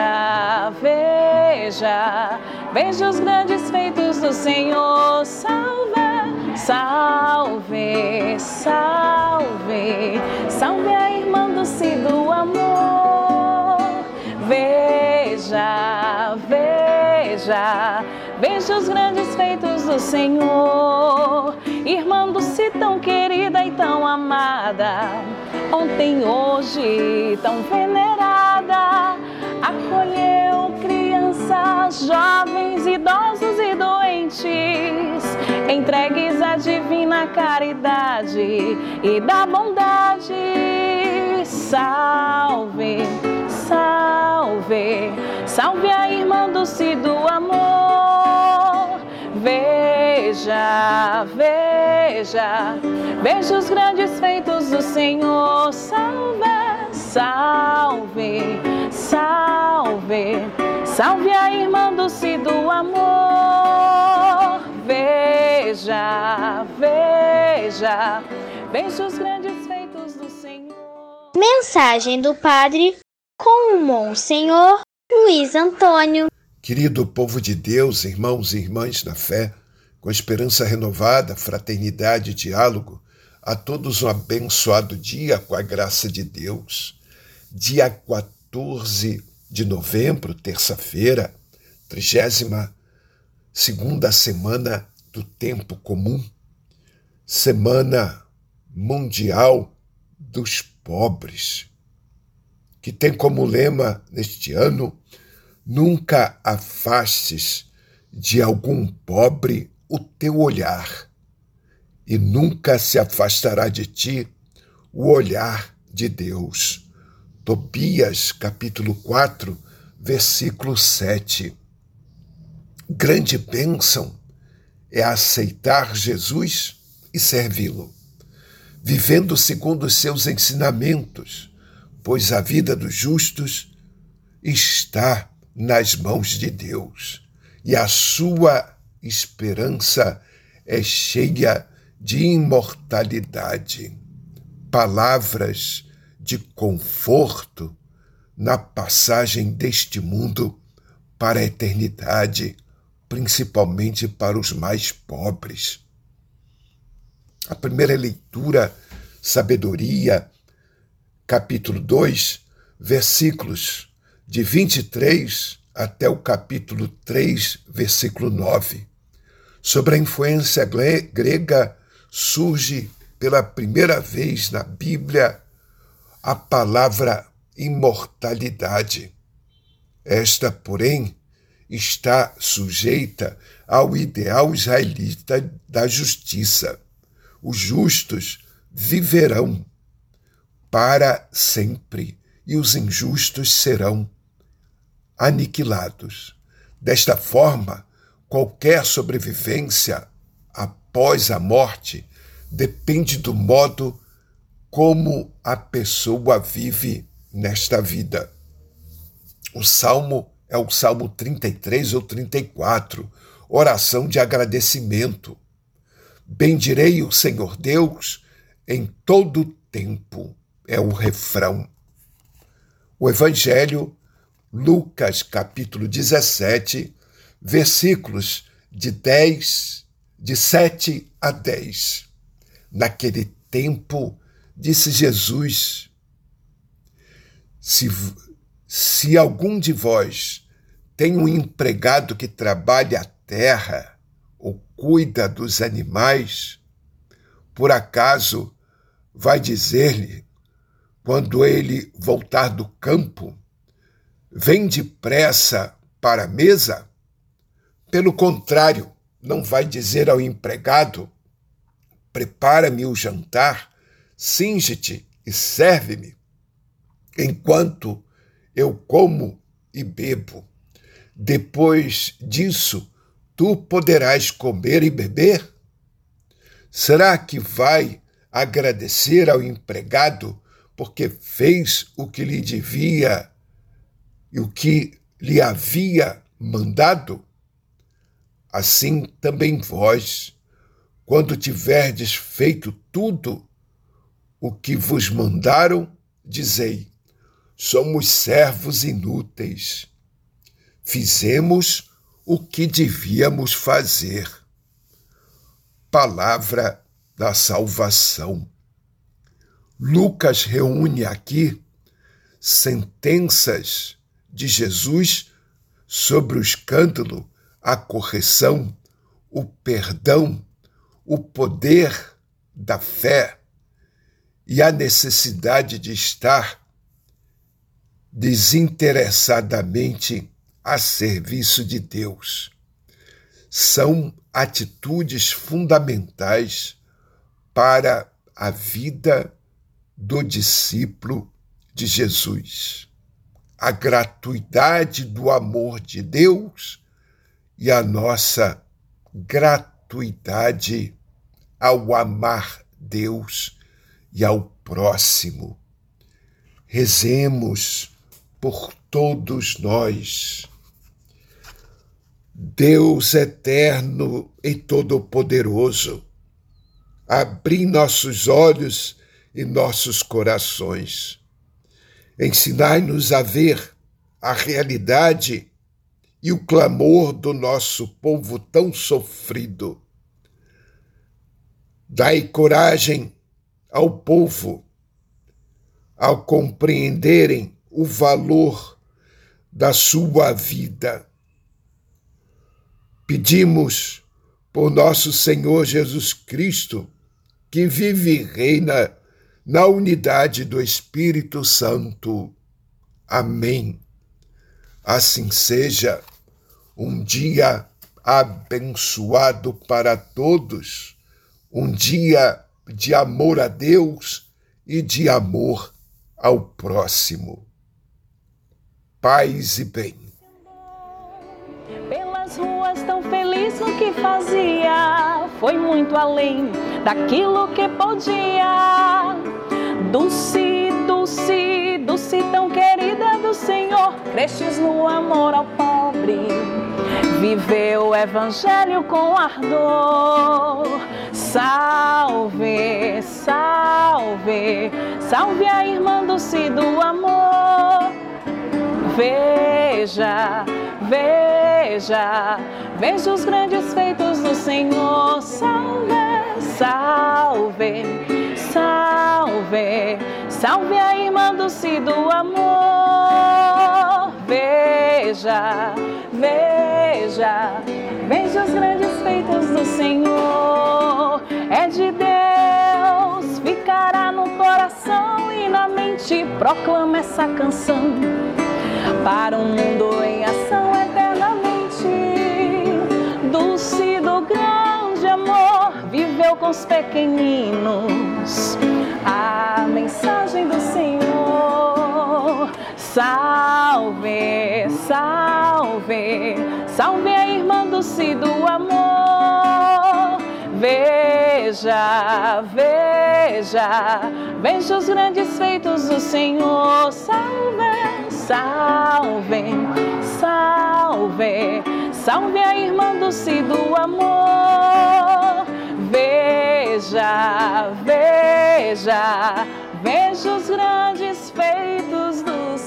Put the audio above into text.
Veja, veja, veja os grandes feitos do Senhor. Salve, salve, salve, salve a irmã do do amor. Veja, veja, veja os grandes feitos do Senhor. Irmã do tão querida e tão amada, ontem, hoje, tão venerada acolheu crianças, jovens, idosos e doentes, entregues à divina caridade e da bondade. Salve, salve, salve a irmã do do amor. Veja, veja, veja os grandes feitos do Senhor. Salve, salve salve, salve a irmã do do amor. Veja, veja, veja os grandes feitos do Senhor. Mensagem do Padre com o Monsenhor Luiz Antônio. Querido povo de Deus, irmãos e irmãs na fé, com esperança renovada, fraternidade e diálogo, a todos um abençoado dia com a graça de Deus. Dia 14 14 de novembro, terça-feira, trigésima segunda semana do tempo comum, semana mundial dos pobres, que tem como lema neste ano: nunca afastes de algum pobre o teu olhar, e nunca se afastará de ti o olhar de Deus. Tobias, capítulo 4, versículo 7. Grande bênção é aceitar Jesus e servi-lo, vivendo segundo os seus ensinamentos, pois a vida dos justos está nas mãos de Deus e a sua esperança é cheia de imortalidade. Palavras de conforto na passagem deste mundo para a eternidade, principalmente para os mais pobres. A primeira leitura, Sabedoria, capítulo 2, versículos de 23 até o capítulo 3, versículo 9. Sobre a influência grega, surge pela primeira vez na Bíblia a palavra imortalidade. Esta, porém, está sujeita ao ideal israelita da justiça. Os justos viverão para sempre e os injustos serão aniquilados. Desta forma, qualquer sobrevivência após a morte depende do modo como a pessoa vive nesta vida. O salmo é o Salmo 33 ou 34, oração de agradecimento. Bendirei o Senhor Deus em todo tempo, é o refrão. O Evangelho, Lucas capítulo 17, versículos de 10, de 7 a 10. Naquele tempo, Disse Jesus: se, se algum de vós tem um empregado que trabalha a terra ou cuida dos animais, por acaso vai dizer-lhe, quando ele voltar do campo, vem depressa para a mesa? Pelo contrário, não vai dizer ao empregado: prepara-me o jantar Singe-te e serve-me, enquanto eu como e bebo. Depois disso, tu poderás comer e beber? Será que vai agradecer ao empregado porque fez o que lhe devia e o que lhe havia mandado? Assim também vós, quando tiverdes feito tudo o que vos mandaram, dizei: somos servos inúteis. Fizemos o que devíamos fazer. Palavra da salvação. Lucas reúne aqui sentenças de Jesus sobre o escândalo, a correção, o perdão, o poder da fé e a necessidade de estar desinteressadamente a serviço de Deus. São atitudes fundamentais para a vida do discípulo de Jesus. A gratuidade do amor de Deus e a nossa gratuidade ao amar Deus e ao próximo. Rezemos por todos nós. Deus eterno e todo-poderoso, abri nossos olhos e nossos corações. Ensinai-nos a ver a realidade e o clamor do nosso povo tão sofrido. Dai coragem ao povo ao compreenderem o valor da sua vida. Pedimos por nosso Senhor Jesus Cristo, que vive e reina na unidade do Espírito Santo. Amém. Assim seja um dia abençoado para todos, um dia de amor a Deus e de amor ao próximo. Paz e bem. Pelas ruas tão feliz no que fazia, foi muito além daquilo que podia. Dulce, Dulce, Dulce tão querida do Senhor, cresces no amor ao pobre, viveu o evangelho com ardor. Salve, salve, salve a irmã Dulce do amor. Veja, veja, veja os grandes feitos do Senhor. Salve, salve salve, salve a irmã do do amor. Veja, veja, veja os grandes feitos do Senhor. É de Deus, ficará no coração e na mente. Proclama essa canção para um mundo em ação eternamente. Dulce do grande amor, viveu com os pequeninos a mensagem do Senhor. Salve, salve, salve a irmã do do amor. Veja, veja, veja os grandes feitos do Senhor. Salve, salve, salve, salve a irmã do do amor. Veja, veja, veja os grandes feitos do